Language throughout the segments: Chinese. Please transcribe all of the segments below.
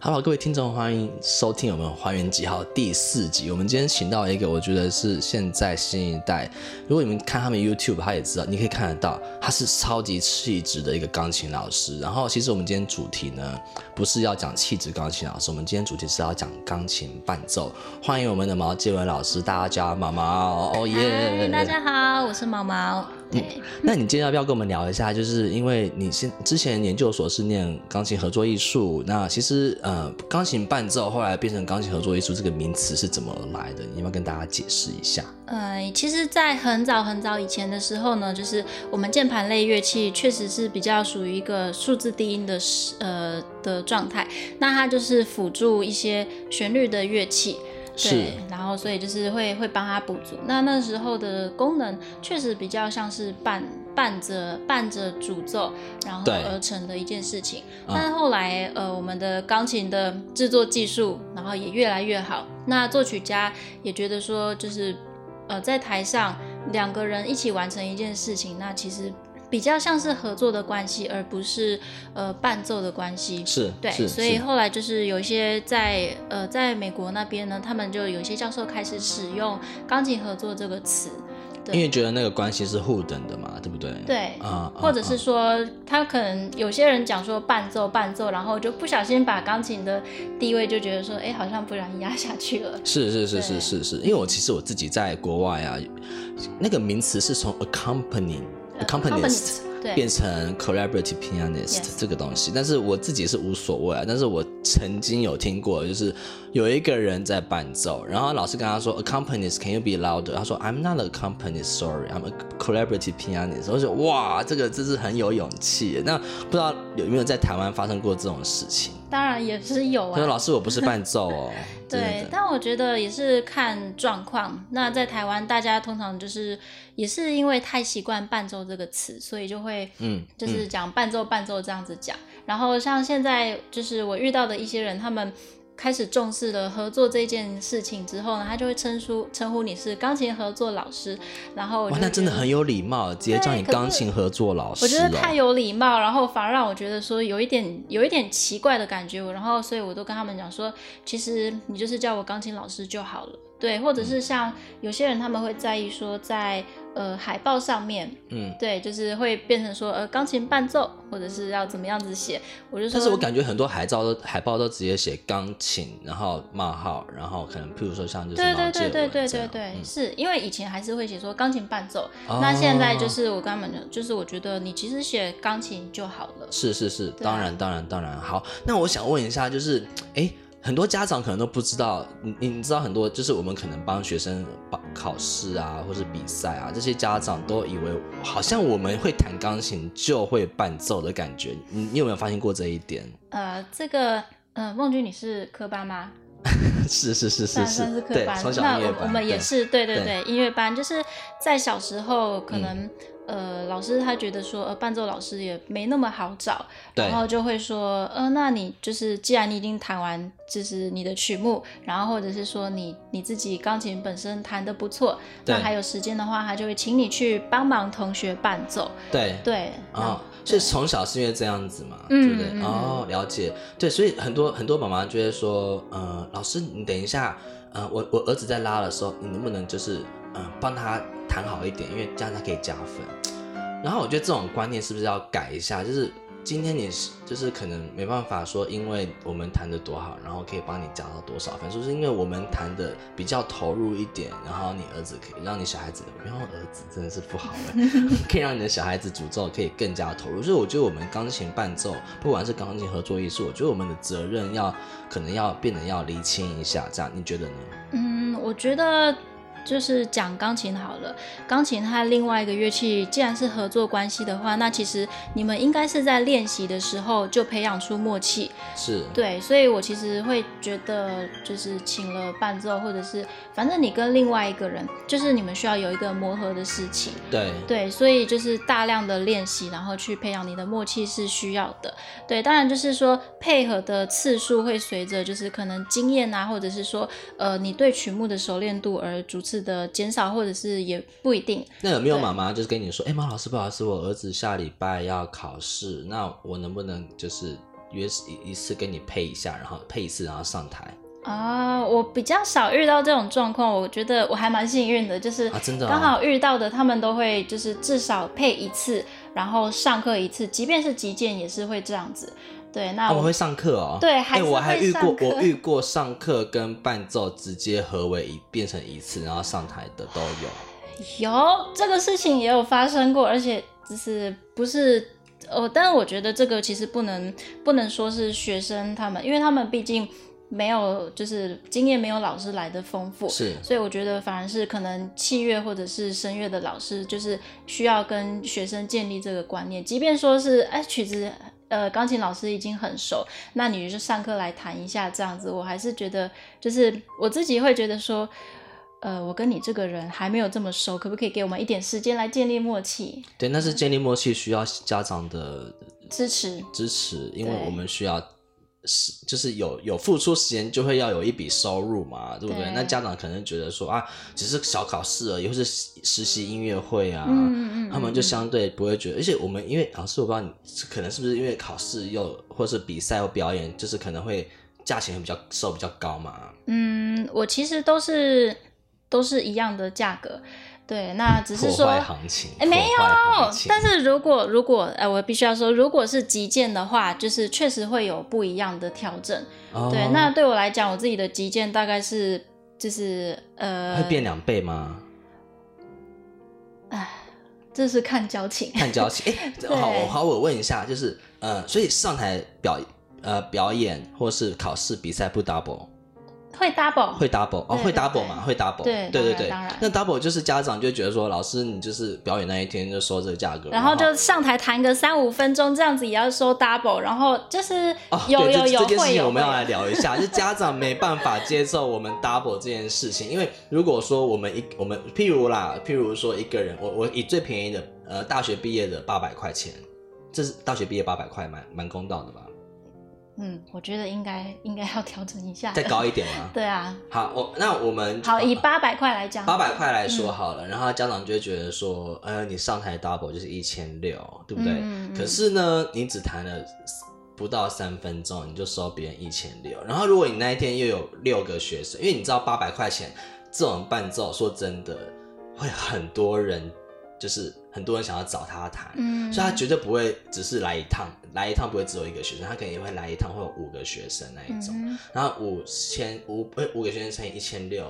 Hello，各位听众，欢迎收听我们《还原几号》第四集。我们今天请到一个，我觉得是现在新一代，如果你们看他们 YouTube，他也知道，你可以看得到，他是超级气质的一个钢琴老师。然后，其实我们今天主题呢，不是要讲气质钢琴老师，我们今天主题是要讲钢琴伴奏。欢迎我们的毛建文老师，大家叫毛毛，哦耶！大家好，我是毛毛。对，那你今天要不要跟我们聊一下？就是因为你现之前研究所是念钢琴合作艺术，那其实呃，钢琴伴奏后来变成钢琴合作艺术这个名词是怎么来的？你要不要跟大家解释一下？呃，其实，在很早很早以前的时候呢，就是我们键盘类乐器确实是比较属于一个数字低音的呃的状态，那它就是辅助一些旋律的乐器。对，然后所以就是会会帮他补足。那那时候的功能确实比较像是伴伴着伴着主奏，然后而成的一件事情。但是后来呃，我们的钢琴的制作技术，然后也越来越好。那作曲家也觉得说，就是呃，在台上两个人一起完成一件事情，那其实。比较像是合作的关系，而不是呃伴奏的关系。是，对，所以后来就是有一些在呃在美国那边呢，他们就有一些教授开始使用钢琴合作这个词，因为觉得那个关系是互等的嘛，对不对？对，啊，或者是说他可能有些人讲说伴奏伴奏，然后就不小心把钢琴的地位就觉得说，哎，好像不然压下去了。是是是是是是，因为我其实我自己在国外啊，那个名词是从 accompany。Accompanist 变成 collaborative pianist 这个东西，但是我自己是无所谓啊。但是我曾经有听过，就是有一个人在伴奏，然后老师跟他说，accompanist，can you be louder？他说，I'm not a accompanist，sorry，I'm a collaborative pianist。我说，哇，这个真是很有勇气。那不知道有没有在台湾发生过这种事情？当然也是有啊。他说，老师，我不是伴奏哦。对，但我觉得也是看状况。那在台湾，大家通常就是也是因为太习惯伴奏这个词，所以就会嗯，就是讲伴奏伴奏这样子讲。然后像现在就是我遇到的一些人，他们。开始重视了合作这件事情之后呢，他就会称呼称呼你是钢琴合作老师，然后哇，那真的很有礼貌，直接叫你钢琴合作老师。我觉得太有礼貌，然后反而让我觉得说有一点有一点奇怪的感觉。然后所以我都跟他们讲说，其实你就是叫我钢琴老师就好了。对，或者是像有些人他们会在意说，在呃海报上面，嗯，对，就是会变成说呃钢琴伴奏，或者是要怎么样子写，我就说。但是我感觉很多海报都海报都直接写钢琴，然后冒号，然后可能譬如说像就是对对对对对对对，是因为以前还是会写说钢琴伴奏，那现在就是我跟他们，就是我觉得你其实写钢琴就好了。是是是，当然当然当然好。那我想问一下，就是哎。很多家长可能都不知道，你你知道很多，就是我们可能帮学生考考试啊，或是比赛啊，这些家长都以为好像我们会弹钢琴就会伴奏的感觉，你你有没有发现过这一点？呃，这个，呃，梦君你是科班吗？是是是是是，对，从小音乐班，我们也是，对对对，音乐班就是在小时候可能。呃，老师他觉得说，呃，伴奏老师也没那么好找，然后就会说，呃，那你就是既然你已经弹完，就是你的曲目，然后或者是说你你自己钢琴本身弹的不错，那还有时间的话，他就会请你去帮忙同学伴奏。对对，哦，所以从小是因为这样子嘛，对不对？哦，了解。对，所以很多很多妈妈就会说，呃，老师你等一下，呃，我我儿子在拉的时候，你能不能就是，嗯，帮他。弹好一点，因为这样他可以加分。然后我觉得这种观念是不是要改一下？就是今天你是就是可能没办法说，因为我们弹的多好，然后可以帮你加到多少分，就是因为我们弹的比较投入一点，然后你儿子可以让你小孩子，不要儿子真的是不好的，可以让你的小孩子诅咒可以更加投入。所以我觉得我们钢琴伴奏，不管是钢琴合作艺术，我觉得我们的责任要可能要变得要厘清一下，这样你觉得呢？嗯，我觉得。就是讲钢琴好了，钢琴和另外一个乐器既然是合作关系的话，那其实你们应该是在练习的时候就培养出默契。是对，所以我其实会觉得，就是请了伴奏，或者是反正你跟另外一个人，就是你们需要有一个磨合的事情。对对，所以就是大量的练习，然后去培养你的默契是需要的。对，当然就是说配合的次数会随着就是可能经验啊，或者是说呃你对曲目的熟练度而逐次。次的减少，或者是也不一定。那有没有妈妈就是跟你说，哎，马老师，不好意思，我儿子下礼拜要考试，那我能不能就是约一一次跟你配一下，然后配一次，然后上台？啊，我比较少遇到这种状况，我觉得我还蛮幸运的，就是刚好遇到的，他们都会就是至少配一次，然后上课一次，即便是击剑也是会这样子。对，那我们会上课哦。对，还我还遇过，我遇过上课跟伴奏直接合为一变成一次，然后上台的都有。有这个事情也有发生过，而且就是不是哦，但是我觉得这个其实不能不能说是学生他们，因为他们毕竟没有就是经验没有老师来的丰富，是，所以我觉得反而是可能器乐或者是声乐的老师就是需要跟学生建立这个观念，即便说是哎曲子。呃，钢琴老师已经很熟，那你就上课来弹一下，这样子，我还是觉得，就是我自己会觉得说，呃，我跟你这个人还没有这么熟，可不可以给我们一点时间来建立默契？对，那是建立默契需要家长的支持，支持，因为我们需要。是，就是有有付出时间，就会要有一笔收入嘛，对不对？那家长可能觉得说啊，只是小考试而已，或是实习音乐会啊，他们就相对不会觉得。而且我们因为老师，我不知道你可能是不是因为考试又或是比赛或表演，就是可能会价钱比较收比较高嘛。嗯，我其实都是都是一样的价格。对，那只是说，行情哎，没有。但是如果如果，哎，我必须要说，如果是极件的话，就是确实会有不一样的调整。对，那对我来讲，我自己的极件大概是就是呃，会变两倍吗？哎，这是看交情，看交情。哎，好，我好，我问一下，就是呃，所以上台表呃表演或是考试比赛不 double。会 double，会 double 哦，会 double 嘛，会 double，对对对对。那 double 就是家长就觉得说，老师你就是表演那一天就收这个价格，然后就上台弹个三五分钟这样子也要收 double，然后就是有有有这件事情我们要来聊一下，就家长没办法接受我们 double 这件事情，因为如果说我们一我们譬如啦，譬如说一个人，我我以最便宜的呃大学毕业的八百块钱，这是大学毕业八百块，蛮蛮公道的吧。嗯，我觉得应该应该要调整一下，再高一点吗？对啊。好，我那我们好以八百块来讲，八百块来说好了，然后家长就会觉得说，呃，你上台 double 就是一千六，对不对？嗯可是呢，你只弹了不到三分钟，你就收别人一千六，然后如果你那一天又有六个学生，因为你知道八百块钱这种伴奏，说真的会很多人。就是很多人想要找他谈，嗯，所以他绝对不会只是来一趟，来一趟不会只有一个学生，他可能也会来一趟，会有五个学生那一种，然后五千五呃五个学生乘以一千六，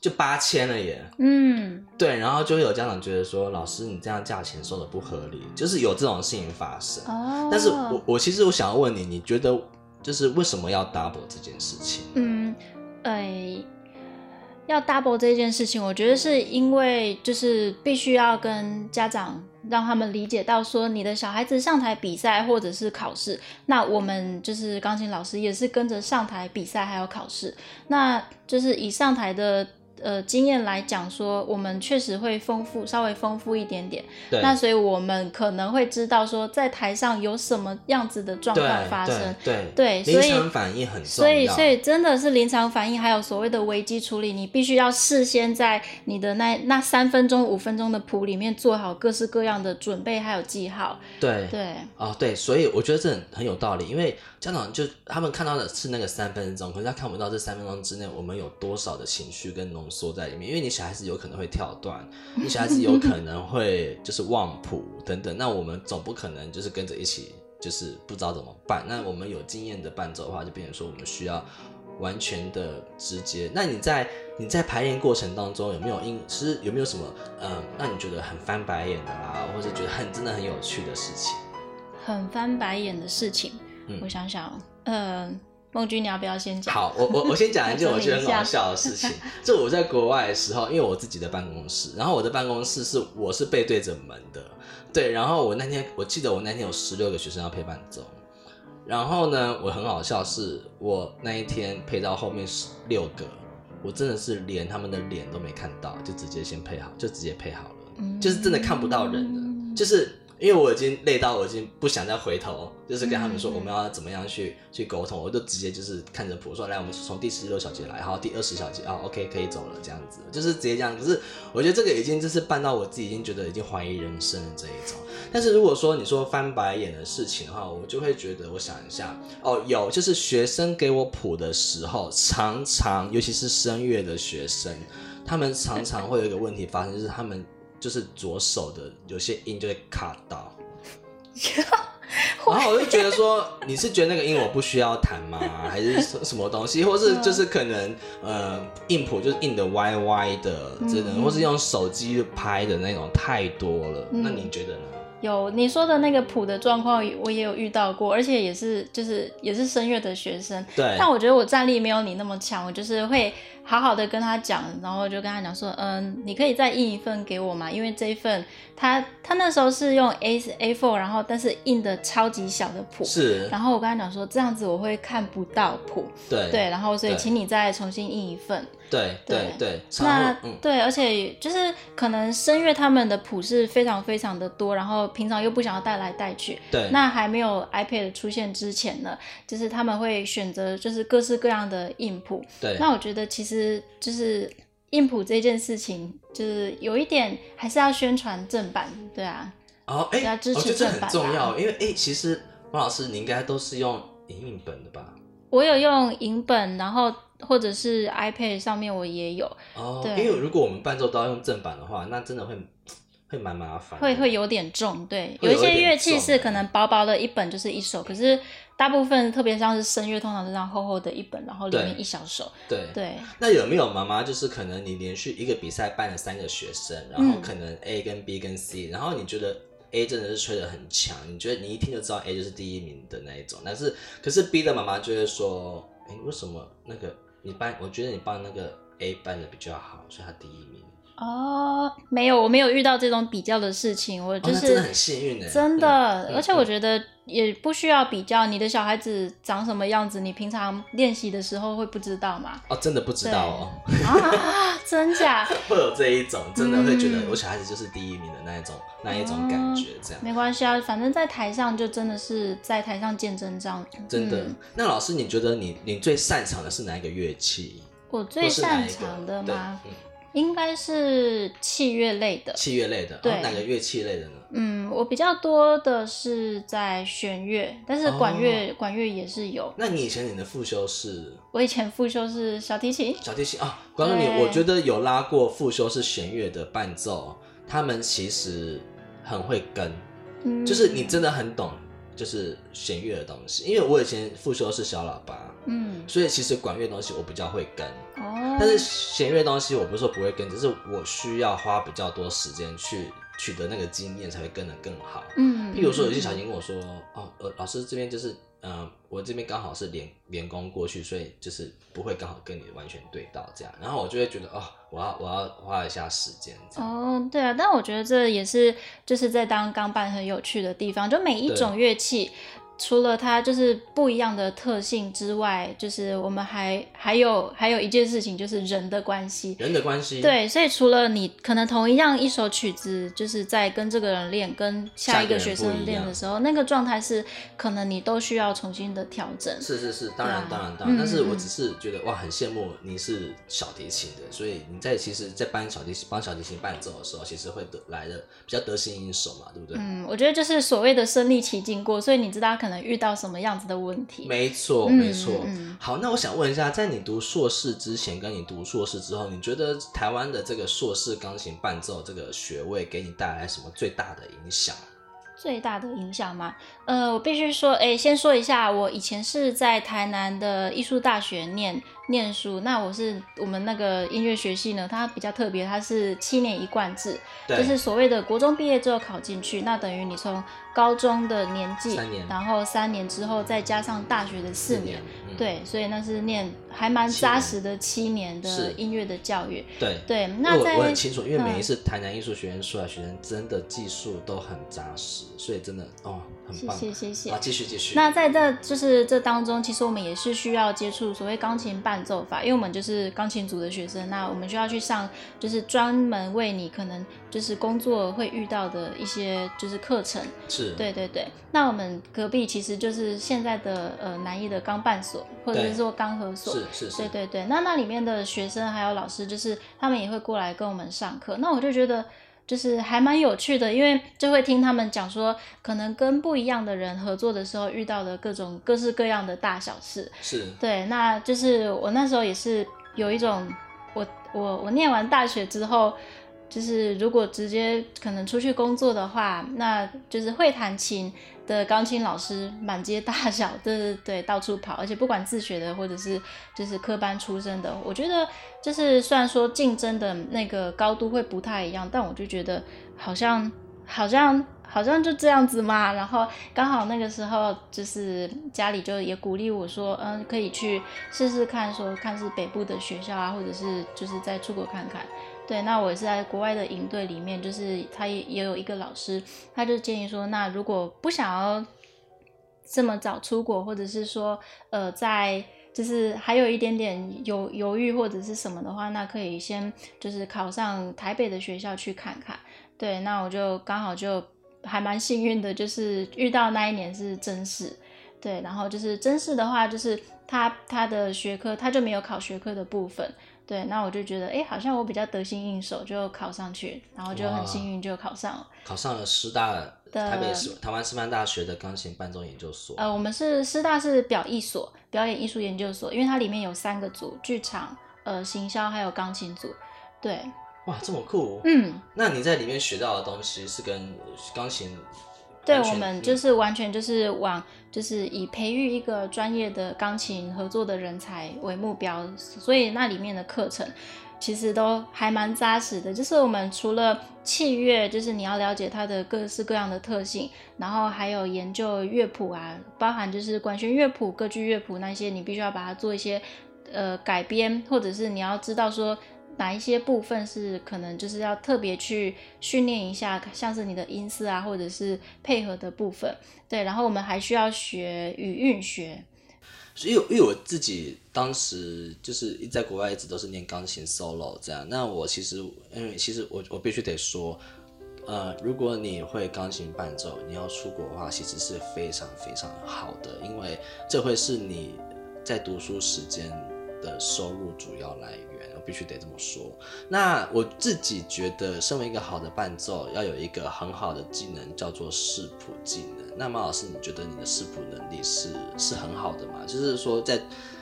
就八千了耶，嗯，对，然后就会有家长觉得说，老师你这样价钱收的不合理，就是有这种事情发生，哦，但是我我其实我想要问你，你觉得就是为什么要 double 这件事情？嗯，哎。要 double 这件事情，我觉得是因为就是必须要跟家长让他们理解到，说你的小孩子上台比赛或者是考试，那我们就是钢琴老师也是跟着上台比赛还有考试，那就是以上台的。呃，经验来讲说，我们确实会丰富，稍微丰富一点点。对。那所以我们可能会知道说，在台上有什么样子的状况发生。对对。对。临场反应很重要。所以，所以真的是临场反应，还有所谓的危机处理，你必须要事先在你的那那三分钟、五分钟的谱里面做好各式各样的准备，还有记号。对对。哦，对，所以我觉得这很很有道理，因为家长就他们看到的是那个三分钟，可是他看不到这三分钟之内我们有多少的情绪跟浓。缩在里面，因为你小孩子有可能会跳段，你小孩子有可能会就是忘谱等等，那我们总不可能就是跟着一起就是不知道怎么办。那我们有经验的伴奏的话，就变成说我们需要完全的直接。那你在你在排练过程当中有没有因其实有没有什么嗯让你觉得很翻白眼的啦，或者觉得很真的很有趣的事情？很翻白眼的事情，我想想，嗯。孟君，你要不要先讲？好，我我我先讲一件我觉得很好 笑的事情。就我在国外的时候，因为我自己的办公室，然后我的办公室是我是背对着门的，对。然后我那天我记得我那天有十六个学生要配伴奏，然后呢，我很好笑，是我那一天配到后面十六个，我真的是连他们的脸都没看到，就直接先配好，就直接配好了，就是真的看不到人的，就是。因为我已经累到我已经不想再回头，就是跟他们说我们要怎么样去去沟通，我就直接就是看着谱说，来，我们从第十六小节来，好，第二十小节啊，OK 可以走了，这样子，就是直接这样。可是我觉得这个已经就是办到我自己已经觉得已经怀疑人生的这一种。但是如果说你说翻白眼的事情的话，我就会觉得，我想一下，哦，有，就是学生给我谱的时候，常常尤其是声乐的学生，他们常常会有一个问题发生，就是他们。就是左手的有些音就会卡到，然后我就觉得说，你是觉得那个音我不需要弹吗？还是什么东西？或是就是可能呃，硬谱就是硬的歪歪的，真的，或是用手机拍的那种太多了。那你觉得呢？有你说的那个谱的状况，我也有遇到过，而且也是就是也是声乐的学生。对。但我觉得我战力没有你那么强，我就是会。好好的跟他讲，然后就跟他讲说，嗯，你可以再印一份给我嘛，因为这一份他他那时候是用 A A four，然后但是印的超级小的谱，是，然后我跟他讲说，这样子我会看不到谱，对。对，然后所以请你再重新印一份，对对对，那对，而且就是可能声乐他们的谱是非常非常的多，然后平常又不想要带来带去，对，那还没有 iPad 出现之前呢，就是他们会选择就是各式各样的硬谱，对，那我觉得其实。就是硬谱这件事情，就是有一点还是要宣传正版，对啊。哦，哎，我觉得这很重要，因为哎，其实王老师你应该都是用影印本的吧？我有用影本，然后或者是 iPad 上面我也有。哦，因为如果我们伴奏都要用正版的话，那真的会 会蛮麻烦，会会有点重。对，有一些乐器是可能薄薄的一本就是一首，可是。大部分特别像是声乐，通常是这样厚厚的一本，然后里面一小首。对对。那有没有妈妈就是可能你连续一个比赛办了三个学生，然后可能 A 跟 B 跟 C，然后你觉得 A 真的是吹的很强，你觉得你一听就知道 A 就是第一名的那一种，但是可是 B 的妈妈就会说，哎，为什么那个你班，我觉得你班那个 A 班的比较好，所以他第一名。哦，没有，我没有遇到这种比较的事情，我就是真的很幸运的，真的，而且我觉得也不需要比较，你的小孩子长什么样子，你平常练习的时候会不知道吗？哦，真的不知道哦，啊，真假？会有这一种，真的会觉得我小孩子就是第一名的那一种，那一种感觉，这样没关系啊，反正在台上就真的是在台上见真章，真的。那老师，你觉得你你最擅长的是哪一个乐器？我最擅长的吗？应该是器乐类的，器乐类的，对，哪个乐器类的呢？嗯，我比较多的是在弦乐，但是管乐管乐也是有。那你以前你的副修是？我以前副修是小提琴。小提琴啊，关于你，我觉得有拉过副修是弦乐的伴奏，他们其实很会跟，就是你真的很懂。就是弦乐的东西，因为我以前复修是小喇叭，嗯，所以其实管乐东西我比较会跟，哦，但是弦乐东西我不是说不会跟，只是我需要花比较多时间去取得那个经验，才会跟得更好，嗯，譬如说有些小琴跟我说，哦，呃，老师这边就是。嗯，我这边刚好是连连工过去，所以就是不会刚好跟你完全对到这样，然后我就会觉得哦，我要我要花一下时间。哦，对啊，但我觉得这也是就是在当钢伴很有趣的地方，就每一种乐器。除了它就是不一样的特性之外，就是我们还还有还有一件事情，就是人的关系。人的关系。对，所以除了你可能同一样一首曲子，就是在跟这个人练，跟下一个学生练的时候，那个状态是可能你都需要重新的调整。是是是，当然当然当然。但是我只是觉得哇，很羡慕你是小提琴的，所以你在其实，在帮小提琴帮小提琴伴奏的时候，其实会得来的比较得心应手嘛，对不对？嗯，我觉得就是所谓的身临其境过，所以你知道可。可能遇到什么样子的问题？没错，没错。好，那我想问一下，在你读硕士之前，跟你读硕士之后，你觉得台湾的这个硕士钢琴伴奏这个学位给你带来什么最大的影响？最大的影响吗？呃，我必须说，哎，先说一下，我以前是在台南的艺术大学念念书。那我是我们那个音乐学系呢，它比较特别，它是七年一贯制，就是所谓的国中毕业之后考进去，那等于你从高中的年纪，年然后三年之后再加上大学的四年，对，所以那是念还蛮扎实的七年的音乐的教育。对。对，那在我很清楚，因为每一嗯次台南艺术学院出来的学生，真的技术都很扎实，所以真的哦，很谢棒。谢谢谢好，。继续继续。那在这就是这当中，其实我们也是需要接触所谓钢琴伴奏法，因为我们就是钢琴组的学生，那我们需要去上就是专门为你可能就是工作会遇到的一些就是课程。是，对对对，那我们隔壁其实就是现在的呃南艺的钢伴所，或者是说钢合所。是是是，对对对，那那里面的学生还有老师，就是他们也会过来跟我们上课。那我就觉得就是还蛮有趣的，因为就会听他们讲说，可能跟不一样的人合作的时候遇到的各种各式各样的大小事。是对，那就是我那时候也是有一种，我我我念完大学之后。就是如果直接可能出去工作的话，那就是会弹琴的钢琴老师满街大小，对对对，到处跑，而且不管自学的或者是就是科班出身的，我觉得就是虽然说竞争的那个高度会不太一样，但我就觉得好像好像好像就这样子嘛。然后刚好那个时候就是家里就也鼓励我说，嗯，可以去试试看，说看是北部的学校啊，或者是就是再出国看看。对，那我也是在国外的营队里面，就是他也也有一个老师，他就建议说，那如果不想要这么早出国，或者是说，呃，在就是还有一点点犹犹豫或者是什么的话，那可以先就是考上台北的学校去看看。对，那我就刚好就还蛮幸运的，就是遇到那一年是真试。对，然后就是真试的话，就是他他的学科他就没有考学科的部分。对，那我就觉得，哎，好像我比较得心应手，就考上去，然后就很幸运就考上了。考上了师大台北师台湾师范大学的钢琴伴奏研究所。呃，我们是师大是表艺所，表演艺术研究所，因为它里面有三个组，剧场、呃行销还有钢琴组。对，哇，这么酷！嗯，那你在里面学到的东西是跟钢琴对我们就是完全就是往就是以培育一个专业的钢琴合作的人才为目标，所以那里面的课程其实都还蛮扎实的。就是我们除了器乐，就是你要了解它的各式各样的特性，然后还有研究乐谱啊，包含就是管弦乐谱、歌剧乐谱那些，你必须要把它做一些呃改编，或者是你要知道说。哪一些部分是可能就是要特别去训练一下，像是你的音色啊，或者是配合的部分，对。然后我们还需要学语韵学，所以因为我自己当时就是在国外一直都是念钢琴 solo 这样，那我其实因为其实我我必须得说，呃，如果你会钢琴伴奏，你要出国的话，其实是非常非常好的，因为这会是你在读书时间的收入主要来源。我必须得这么说。那我自己觉得，身为一个好的伴奏，要有一个很好的技能，叫做视谱技能。那马老师，你觉得你的视谱能力是是很好的吗？就是说在，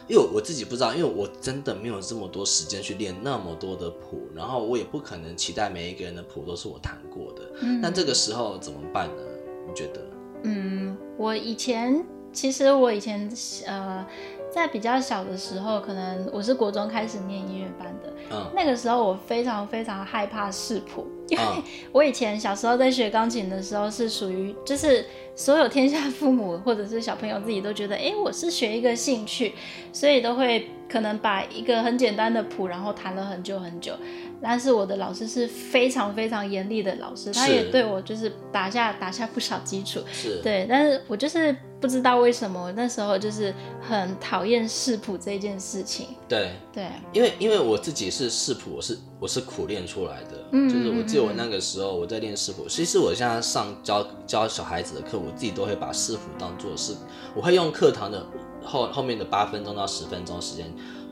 因为我自己不知道，因为我真的没有这么多时间去练那么多的谱，然后我也不可能期待每一个人的谱都是我弹过的。嗯那这个时候怎么办呢？你觉得？嗯，我以前其实我以前呃，在比较小的时候，可能我是国中开始念音乐班的，嗯那个时候我非常非常害怕视谱，因为嗯 我以前小时候在学钢琴的时候是属于就是所有天下父母或者是小朋友自己都觉得，哎，我是学一个兴趣，所以都会可能把一个很简单的谱，然后弹了很久很久。但是我的老师是非常非常严厉的老师，他也对我就是打下打下不少基础。是，对，但是我就是不知道为什么我那时候就是很讨厌视谱这件事情。对。对，因为因为我自己是视谱，我是我是苦练出来的，嗯就是我记得我那个时候我在练视谱，其实我现在上教教小孩子的课，我自己都会把视谱当做是，我会用课堂的后后面的八分钟到十分钟时间，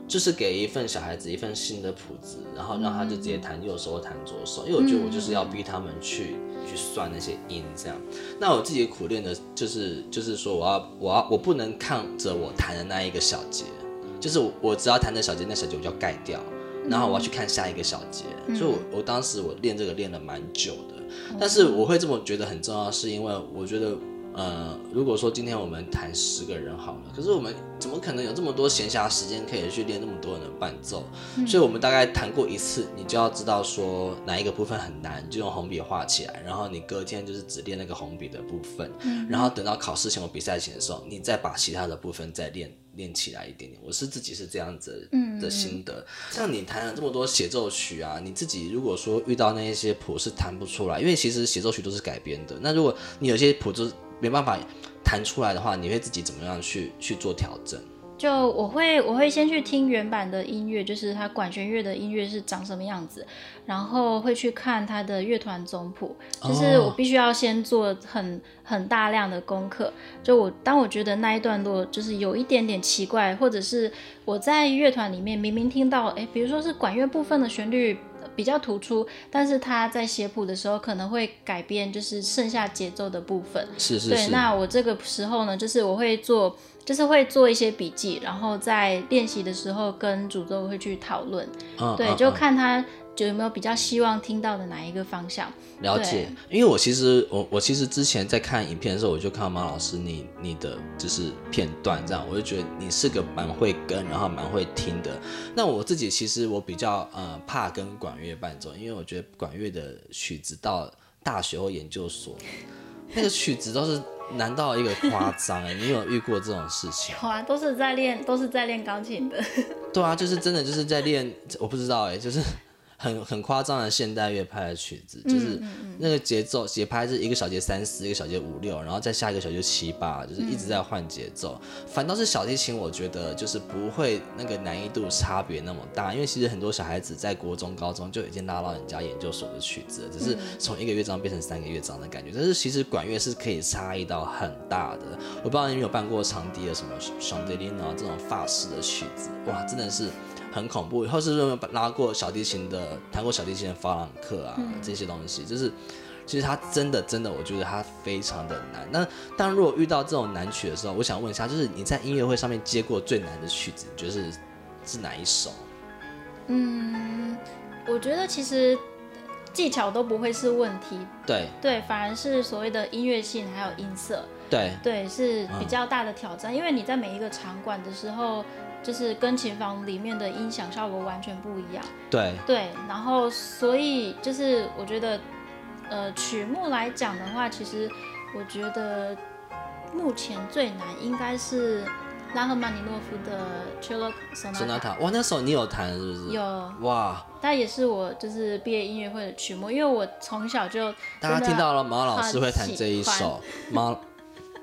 就是给一份小孩子一份新的谱子，然后让他就直接弹右手或弹左手，因为我觉得我就是要逼他们去去算那些音这样。那我自己苦练的就是就是说我要我要我不能看着我弹的那一个小节。就是我我只要弹的小节，那小节我就要盖掉，然后我要去看下一个小节，所以我我当时我练这个练了蛮久的，但是我会这么觉得很重要，是因为我觉得呃，如果说今天我们弹十个人好了，可是我们怎么可能有这么多闲暇时间可以去练那么多人的伴奏？所以我们大概弹过一次，你就要知道说哪一个部分很难，就用红笔画起来，然后你隔天就是只练那个红笔的部分，然后等到考试前或比赛前的时候，你再把其他的部分再练练起来一点点。我是自己是这样子的心得。像你弹了这么多协奏曲啊，你自己如果说遇到那一些谱是弹不出来，因为其实协奏曲都是改编的。那如果你有些谱就是没办法弹出来的话，你会自己怎么样去去做调整？就我会我会先去听原版的音乐，就是它管弦乐的音乐是长什么样子，然后会去看它的乐团总谱，就是我必须要先做很很大量的功课。就我当我觉得那一段落就是有一点点奇怪，或者是我在乐团里面明明听到，哎，比如说是管乐部分的旋律。比较突出，但是他在写谱的时候可能会改变，就是剩下节奏的部分。是是是。对，那我这个时候呢，就是我会做，就是会做一些笔记，然后在练习的时候跟主奏会去讨论。嗯。对，就看他。就有没有比较希望听到的哪一个方向？了解，因为我其实我我其实之前在看影片的时候，我就看到马老师你你的就是片段这样，我就觉得你是个蛮会跟，然后蛮会听的。那我自己其实我比较呃怕跟管乐伴奏，因为我觉得管乐的曲子到大学或研究所，那个曲子都是难到一个夸张哎，你有遇过这种事情？有啊，都是在练都是在练钢琴的。对啊，就是真的就是在练，我不知道哎，就是。很很夸张的现代乐派的曲子，就是那个节奏节拍是一个小节三四，一个小节五六，然后再下一个小节七八，就是一直在换节奏。反倒是小提琴，我觉得就是不会那个难易度差别那么大，因为其实很多小孩子在国中、高中就已经拉到人家研究所的曲子，只是从一个乐章变成三个乐章的感觉。但是其实管乐是可以差异到很大的。我不知道你有没有办过长笛的什么双笛林啊这种法式的曲子，哇，真的是。很恐怖，或是说拉过小提琴的、弹过小提琴的法朗克啊，这些东西，就是其实他真的真的，我觉得他非常的难。那当如果遇到这种难曲的时候，我想问一下，就是你在音乐会上面接过最难的曲子，你觉得是是哪一首？嗯，我觉得其实技巧都不会是问题，对对，反而是所谓的音乐性还有音色，对对是比较大的挑战，因为你在每一个场馆的时候。就是跟琴房里面的音响效果完全不一样。对对，然后所以就是我觉得，呃，曲目来讲的话，其实我觉得目前最难应该是拉赫曼尼诺夫的《Cello Sonata》。哇，那首你有弹是不是？有。哇，它也是我就是毕业音乐会的曲目，因为我从小就大家听到了，马老师会弹这一首马。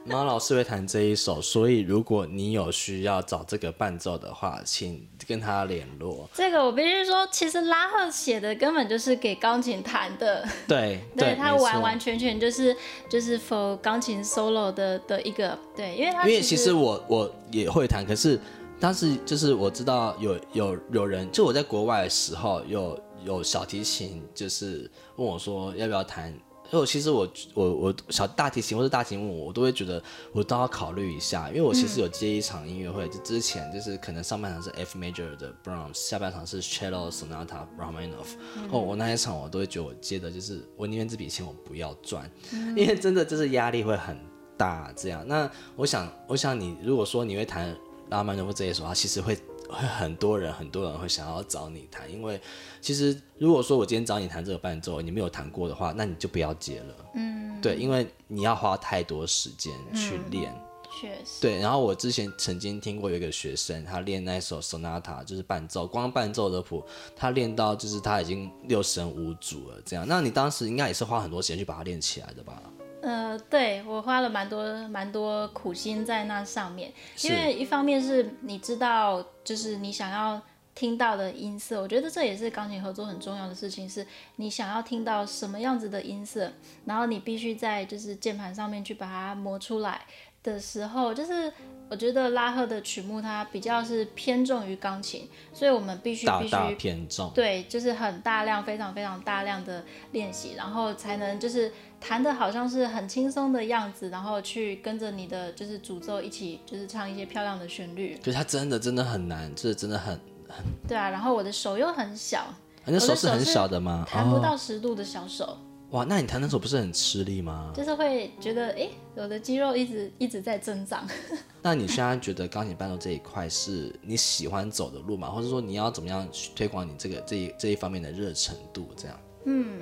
马老师会弹这一首，所以如果你有需要找这个伴奏的话，请跟他联络。这个我必须说，其实拉赫写的根本就是给钢琴弹的。对，对他完完全全就是就是 for 钢琴 solo 的的一个对，因为他因为其实我我也会弹，可是当时就是我知道有有有人，就我在国外的时候，有有小提琴就是问我说要不要弹。因为其实我我我小大提琴或者大提琴问我，我都会觉得我都要考虑一下，因为我其实有接一场音乐会，就之前就是可能上半场是 F major 的 Brahms，下半场是 Cello Sonata Rachmaninoff，哦，我那一场我都会觉得我接的就是我宁愿这笔钱我不要赚，因为真的就是压力会很大这样。那我想我想你如果说你会弹拉曼诺夫这一首，它其实会。会很多人，很多人会想要找你谈，因为其实如果说我今天找你谈这个伴奏，你没有弹过的话，那你就不要接了。嗯，对，因为你要花太多时间去练。确实。对，然后我之前曾经听过有一个学生，他练那首 sonata，就是伴奏，光伴奏的谱，他练到就是他已经六神无主了。这样，那你当时应该也是花很多时间去把它练起来的吧？呃，对我花了蛮多蛮多苦心在那上面，因为一方面是你知道，就是你想要听到的音色，我觉得这也是钢琴合作很重要的事情，是你想要听到什么样子的音色，然后你必须在就是键盘上面去把它磨出来的时候，就是我觉得拉赫的曲目它比较是偏重于钢琴，所以我们必须必须偏重，对，就是很大量非常非常大量的练习，然后才能就是。弹的好像是很轻松的样子，然后去跟着你的就是主奏一起，就是唱一些漂亮的旋律。可是它真的真的很难，这真的很很。对啊，然后我的手又很小，你的手是很小的吗？弹不到十度的小手。哇，那你弹那首不是很吃力吗？就是会觉得，哎，我的肌肉一直一直在增长。那你现在觉得钢琴伴奏这一块是你喜欢走的路吗？或者说你要怎么样去推广你这个这一这一方面的热程度？这样？嗯。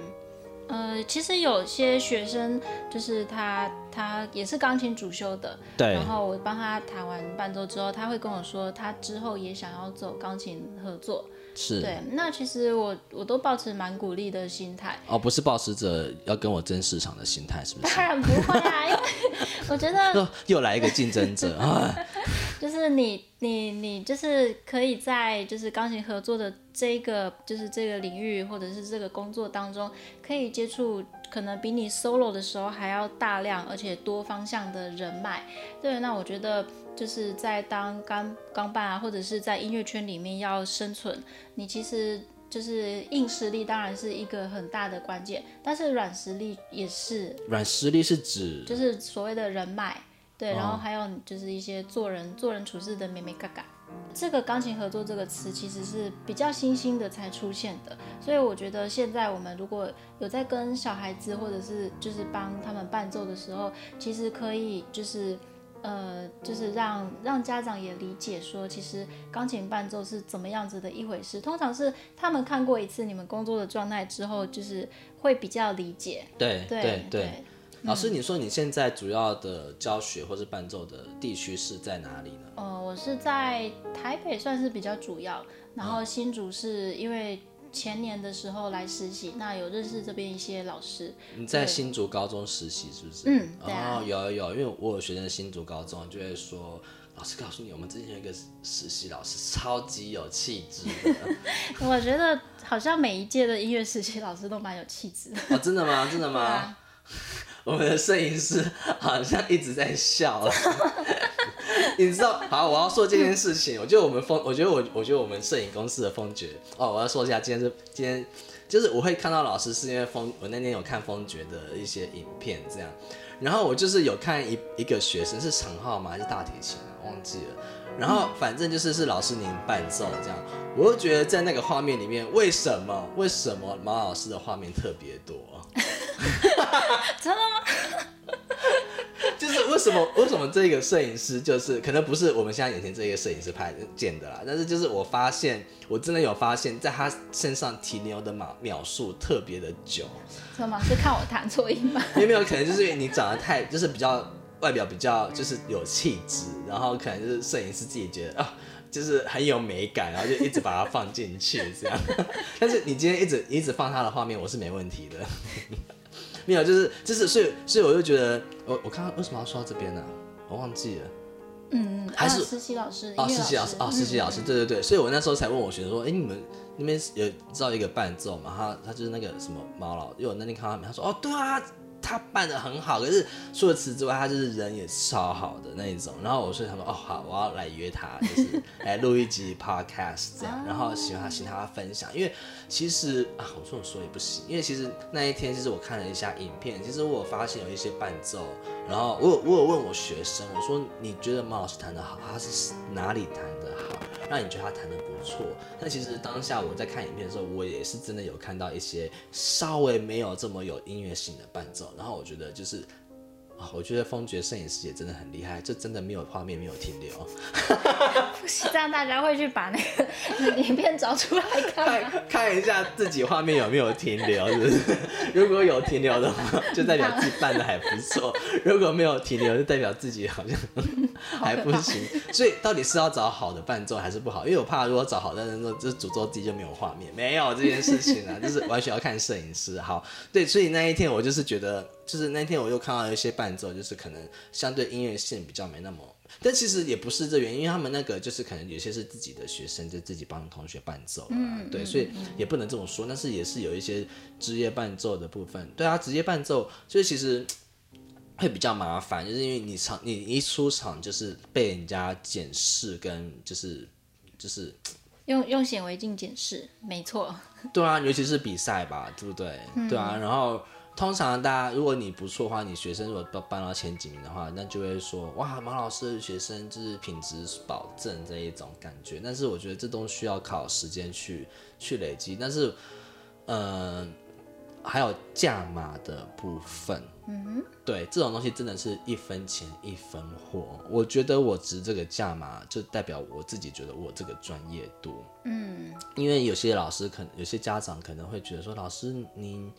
呃，其实有些学生就是他，他也是钢琴主修的，对。然后我帮他弹完伴奏之后，他会跟我说，他之后也想要走钢琴合作。是。对，那其实我我都保持蛮鼓励的心态。哦，不是保持着要跟我争市场的心态，是不是？当然不会啊，因为 我觉得又又来一个竞争者啊。就是你你你就是可以在就是钢琴合作的这个就是这个领域或者是这个工作当中，可以接触可能比你 solo 的时候还要大量而且多方向的人脉。对，那我觉得就是在当钢钢伴啊，或者是在音乐圈里面要生存，你其实就是硬实力当然是一个很大的关键，但是软实力也是。软实力是指就是所谓的人脉。对，然后还有就是一些做人做人处事的美美嘎嘎。这个钢琴合作这个词其实是比较新兴的才出现的，所以我觉得现在我们如果有在跟小孩子或者是就是帮他们伴奏的时候，其实可以就是呃就是让让家长也理解说，其实钢琴伴奏是怎么样子的一回事。通常是他们看过一次你们工作的状态之后，就是会比较理解。对对对。老师，你说你现在主要的教学或是伴奏的地区是在哪里呢？呃，我是在台北，算是比较主要。然后新竹是因为前年的时候来实习，那有认识这边一些老师。你在新竹高中实习是不是？嗯，哦，有有有，因为我有学生新竹高中，就会说，老师告诉你，我们之前有一个实习老师超级有气质。我觉得好像每一届的音乐实习老师都蛮有气质的。哦，真的吗？真的吗？我们的摄影师好像一直在笑，你知道？好，我要说这件事情。我觉得我们风，我觉得我，我觉得我们摄影公司的风爵哦，我要说一下，今天是今天，就是我会看到老师是因为风，我那天有看风爵的一些影片，这样，然后我就是有看一一个学生是长号吗？还是大提琴啊？忘记了。然后反正就是是老师您伴奏这样，我就觉得在那个画面里面，为什么为什么毛老师的画面特别多？真的吗？就是为什么为什么这个摄影师就是可能不是我们现在眼前这个摄影师拍的见的啦，但是就是我发现我真的有发现，在他身上停留的秒秒数特别的久。什么？是看我弹错音吗？有没有可能就是因为你长得太就是比较。外表比较就是有气质，然后可能就是摄影师自己觉得啊，就是很有美感，然后就一直把它放进去这样。但是你今天一直一直放他的画面，我是没问题的。没有，就是就是所以所以我就觉得，我我看为什么要说到这边呢？我忘记了。嗯嗯还是实习老师。哦，实习老师，哦，实习老师，对对对。所以我那时候才问我学生说，哎，你们那边有知道一个伴奏嘛？他他就是那个什么猫老，因为我那天看到他说，哦，对啊。他扮的很好，可是除了词之外，他就是人也超好的那一种。然后我所以他说哦好，我要来约他，就是来录一集 podcast 这样。然后喜欢他，请他分享。因为其实啊，我这么说也不行。因为其实那一天，其实我看了一下影片，其实我发现有一些伴奏。然后我有我有问我学生，我说你觉得马老师弹的好，他是哪里弹的好？让你觉得他弹的不错，但其实当下我在看影片的时候，我也是真的有看到一些稍微没有这么有音乐性的伴奏，然后我觉得就是。啊我觉得风爵摄影师也真的很厉害，这真的没有画面，没有停留。不是这样，大家会去把那个影片找出来看，看一下自己画面有没有停留，是不是？如果有停留的话，就代表自己办的还不错；如果没有停留，就代表自己好像还不行。所以到底是要找好的伴奏还是不好？因为我怕如果找好的人，就诅咒自己就没有画面。没有这件事情啊，就是完全要看摄影师。好，对，所以那一天我就是觉得。就是那天我又看到一些伴奏，就是可能相对音乐性比较没那么，但其实也不是这原因，因为他们那个就是可能有些是自己的学生，就自己帮同学伴奏，嗯，对，所以也不能这么说，但是也是有一些职业伴奏的部分，对啊，职业伴奏就是其实会比较麻烦，就是因为你场你一出场就是被人家检视跟就是就是用用显微镜检视，没错，对啊，尤其是比赛吧，对不对？对啊，然后。通常大家，如果你不错的话，你学生如果都搬到前几名的话，那就会说哇，马老师的学生就是品质保证这一种感觉。但是我觉得这都需要靠时间去去累积。但是，嗯，还有价码的部分，嗯哼，对，这种东西真的是一分钱一分货。我觉得我值这个价码，就代表我自己觉得我这个专业度，嗯，因为有些老师可能有些家长可能会觉得说，老师您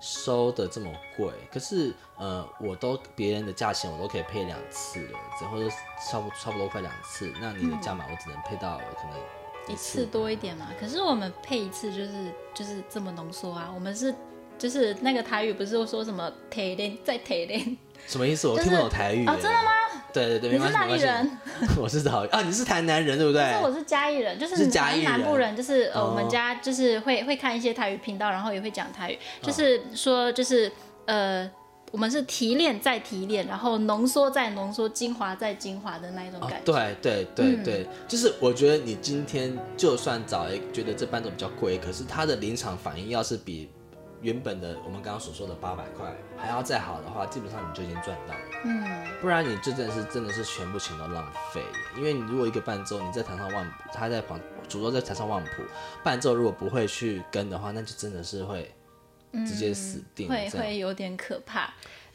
收的这么贵，可是呃，我都别人的价钱我都可以配两次了，或者差不差不多快两次，那你的价码我只能配到可能。一次多一点嘛，可是我们配一次就是就是这么浓缩啊。我们是就是那个台语不是说什么铁链再铁链，什么意思？我听不懂台语啊，真的吗？对对对，你是哪里人？我是桃啊，你是台南人对不对？是我是嘉义人，就是南南部人，就是呃我们家就是会会看一些台语频道，然后也会讲台语，就是说就是呃。我们是提炼再提炼，然后浓缩再浓缩，精华再精华的那一种感觉。对对对对，就是我觉得你今天就算找一觉得这班都比较贵，可是他的临场反应要是比原本的我们刚刚所说的八百块还要再好的话，基本上你就已经赚到了。嗯，不然你这真的是真的是全部钱都浪费。因为你如果一个伴奏你在台上万他在旁主奏在台上忘谱，伴奏如果不会去跟的话，那就真的是会。直接死定，会会有点可怕。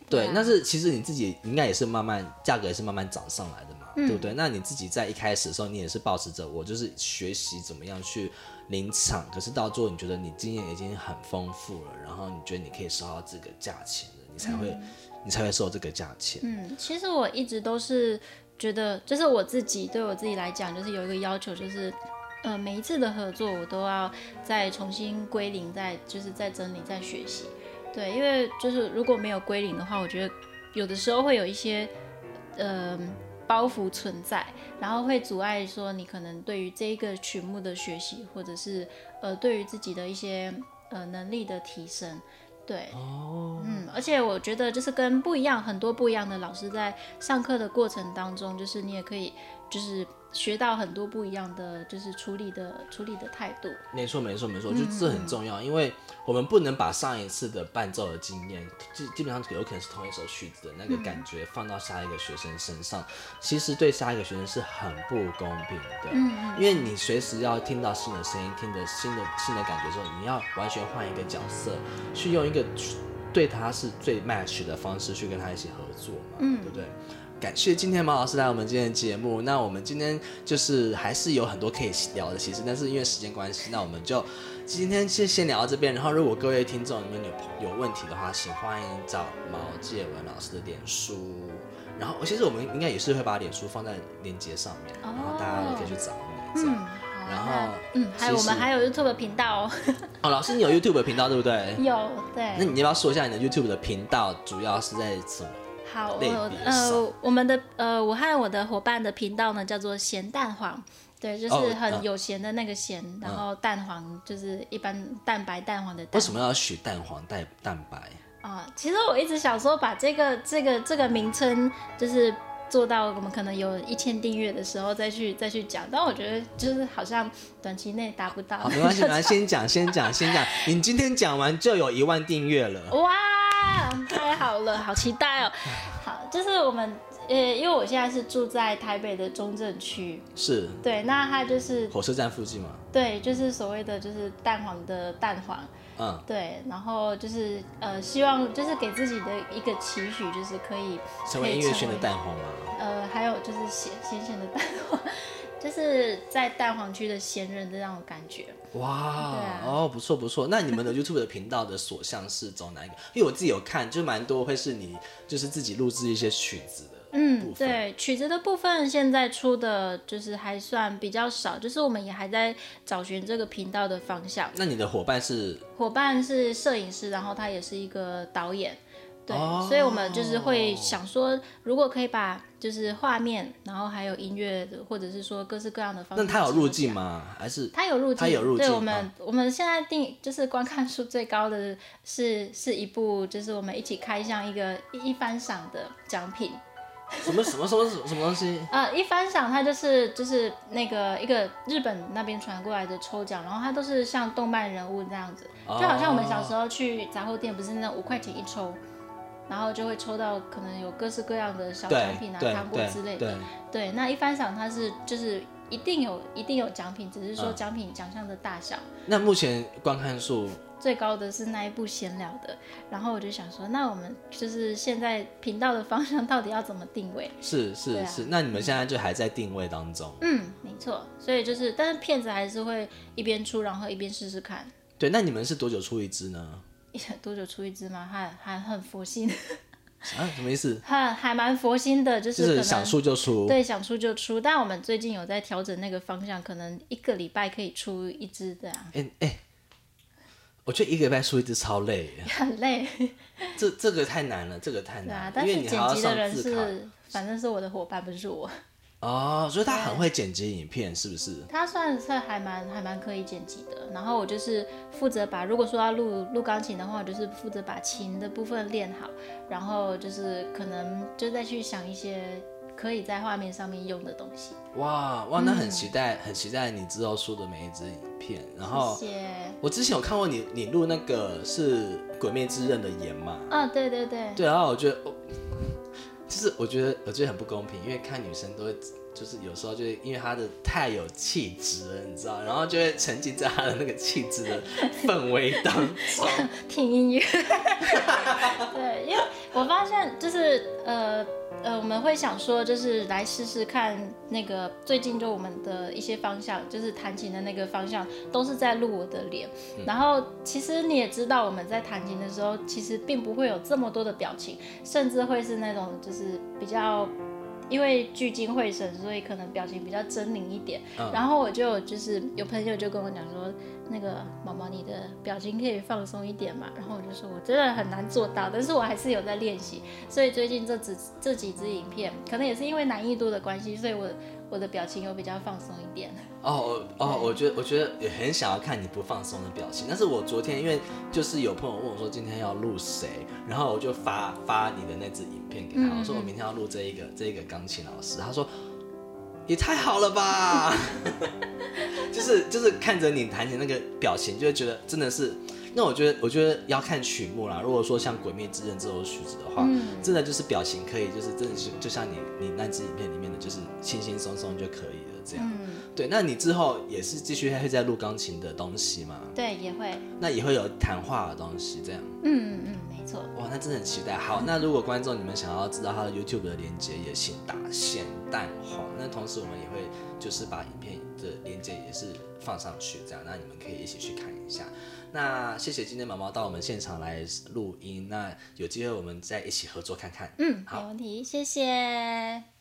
对，但是其实你自己应该也是慢慢价格也是慢慢涨上来的嘛，对不对？那你自己在一开始的时候，你也是保持着我就是学习怎么样去临场，可是到最后你觉得你经验已经很丰富了，然后你觉得你可以收到这个价钱了，你才会你才会收这个价钱。嗯，其实我一直都是觉得，就是我自己对我自己来讲，就是有一个要求，就是。呃，每一次的合作，我都要再重新归零，再就是再整理、再学习。对，因为就是如果没有归零的话，我觉得有的时候会有一些呃包袱存在，然后会阻碍说你可能对于这一个曲目的学习，或者是呃对于自己的一些呃能力的提升。对，哦，嗯，而且我觉得就是跟不一样，很多不一样的老师在上课的过程当中，就是你也可以就是。学到很多不一样的，就是处理的处理的态度。没错，没错，没错，就这很重要，因为我们不能把上一次的伴奏的经验，基基本上有可能是同一首曲子的那个感觉放到下一个学生身上，其实对下一个学生是很不公平的。嗯嗯。因为你随时要听到新的声音，听的新的新的感觉之后，你要完全换一个角色，去用一个对他是最 match 的方式去跟他一起合作嘛，对不对？感谢今天毛老师来我们今天的节目。那我们今天就是还是有很多可以聊的，其实，但是因为时间关系，那我们就今天先先聊到这边。然后，如果各位听众你们有有问题的话，请欢迎找毛介文老师的脸书。然后，其实我们应该也是会把脸书放在链接上面，然后大家可以去找你。嗯，然后，嗯，还有我们还有 YouTube 频道哦。哦，老师，你有 YouTube 频道对不对？有，对。那你要不要说一下你的 YouTube 的频道主要是在什么？好，我呃，我们的呃，我和我的伙伴的频道呢，叫做咸蛋黄，对，就是很有咸的那个咸，然后蛋黄就是一般蛋白蛋黄的。为什么要取蛋黄带蛋白？啊，其实我一直想说把这个这个这个名称，就是做到我们可能有一千订阅的时候再去再去讲，但我觉得就是好像短期内达不到。没关系，来先讲先讲先讲，你今天讲完就有一万订阅了。哇！太好了，好期待哦！好，就是我们呃，因为我现在是住在台北的中正区，是对，那它就是火车站附近嘛？对，就是所谓的就是蛋黄的蛋黄，嗯，对，然后就是呃，希望就是给自己的一个期许，就是可以成为音乐圈的蛋黄嘛？呃，还有就是咸咸咸的蛋黄。就是在蛋黄区的闲人的那种感觉，哇，哦，不错不错。那你们的 YouTube 的频道的所向是走哪一个？因为我自己有看，就蛮多会是你就是自己录制一些曲子的。嗯，对，曲子的部分现在出的就是还算比较少，就是我们也还在找寻这个频道的方向。那你的伙伴是？伙伴是摄影师，然后他也是一个导演。对，所以我们就是会想说，如果可以把就是画面，然后还有音乐，或者是说各式各样的方式。那他有入境吗？还是他有入境？他有入境。对，我们我们现在定就是观看数最高的是是一部，就是我们一起开箱一个一番赏的奖品。什么什么什么什么东西？呃，一番赏它就是就是那个一个日本那边传过来的抽奖，然后它都是像动漫人物这样子，就好像我们小时候去杂货店，不是那五块钱一抽。然后就会抽到可能有各式各样的小奖品啊、糖果之类的。对，那一番赏它是就是一定有一定有奖品，只是说奖品奖项的大小。那目前观看数最高的是那一部闲聊的，然后我就想说，那我们就是现在频道的方向到底要怎么定位？是是是，那你们现在就还在定位当中。嗯，没错，所以就是，但是片子还是会一边出，然后一边试试看。对，那你们是多久出一支呢？多久出一只吗？还还很佛心。啊，什么意思？还还蛮佛心的，就是想出就出。对，想出就出。但我们最近有在调整那个方向，可能一个礼拜可以出一只这样。哎哎，我觉得一个礼拜出一只超累。很累。这这个太难了，这个太难。因为你剪辑的人是，反正是我的伙伴，不是我。哦，所以他很会剪辑影片，是不是？他算是还蛮还蛮可以剪辑的。然后我就是负责把，如果说要录录钢琴的话，我就是负责把琴的部分练好，然后就是可能就再去想一些可以在画面上面用的东西。哇哇，那很期待，很期待你之后出的每一支影片。然后，我之前有看过你，你录那个是《鬼灭之刃》的演嘛？啊，对对对。对，然后我觉得。就是我觉得我觉得很不公平，因为看女生都会，就是有时候就是因为他的太有气质了，你知道，然后就会沉浸在他的那个气质的氛围当中，听音乐。对，因为我发现就是呃。呃，我们会想说，就是来试试看那个最近就我们的一些方向，就是弹琴的那个方向，都是在录我的脸。然后其实你也知道，我们在弹琴的时候，其实并不会有这么多的表情，甚至会是那种就是比较。因为聚精会神，所以可能表情比较狰狞一点。然后我就就是有朋友就跟我讲说，那个毛毛你的表情可以放松一点嘛。然后我就说我真的很难做到，但是我还是有在练习。所以最近这几这几支影片，可能也是因为难易度的关系，所以我。我的表情有比较放松一点哦哦，我觉得我觉得也很想要看你不放松的表情。但是我昨天因为就是有朋友问我说今天要录谁，然后我就发发你的那支影片给他，我说我明天要录这一个这一个钢琴老师，他说也太好了吧，就是就是看着你弹琴那个表情，就会觉得真的是。那我觉得，我觉得要看曲目啦。如果说像《鬼灭之刃》这首曲子的话，真的就是表情可以，就是真的是就像你你那支影片里面的，就是轻轻松松就可以了这样。对，那你之后也是继续会在录钢琴的东西吗？对，也会。那也会有谈话的东西这样。嗯嗯，没错。哇，那真的很期待。好，那如果观众你们想要知道他的 YouTube 的连接，也请打咸蛋黄。那同时我们也会就是把影片的连接也是放上去，这样，那你们可以一起去看一下。那谢谢今天毛毛到我们现场来录音，那有机会我们再一起合作看看。嗯，好没问题，谢谢。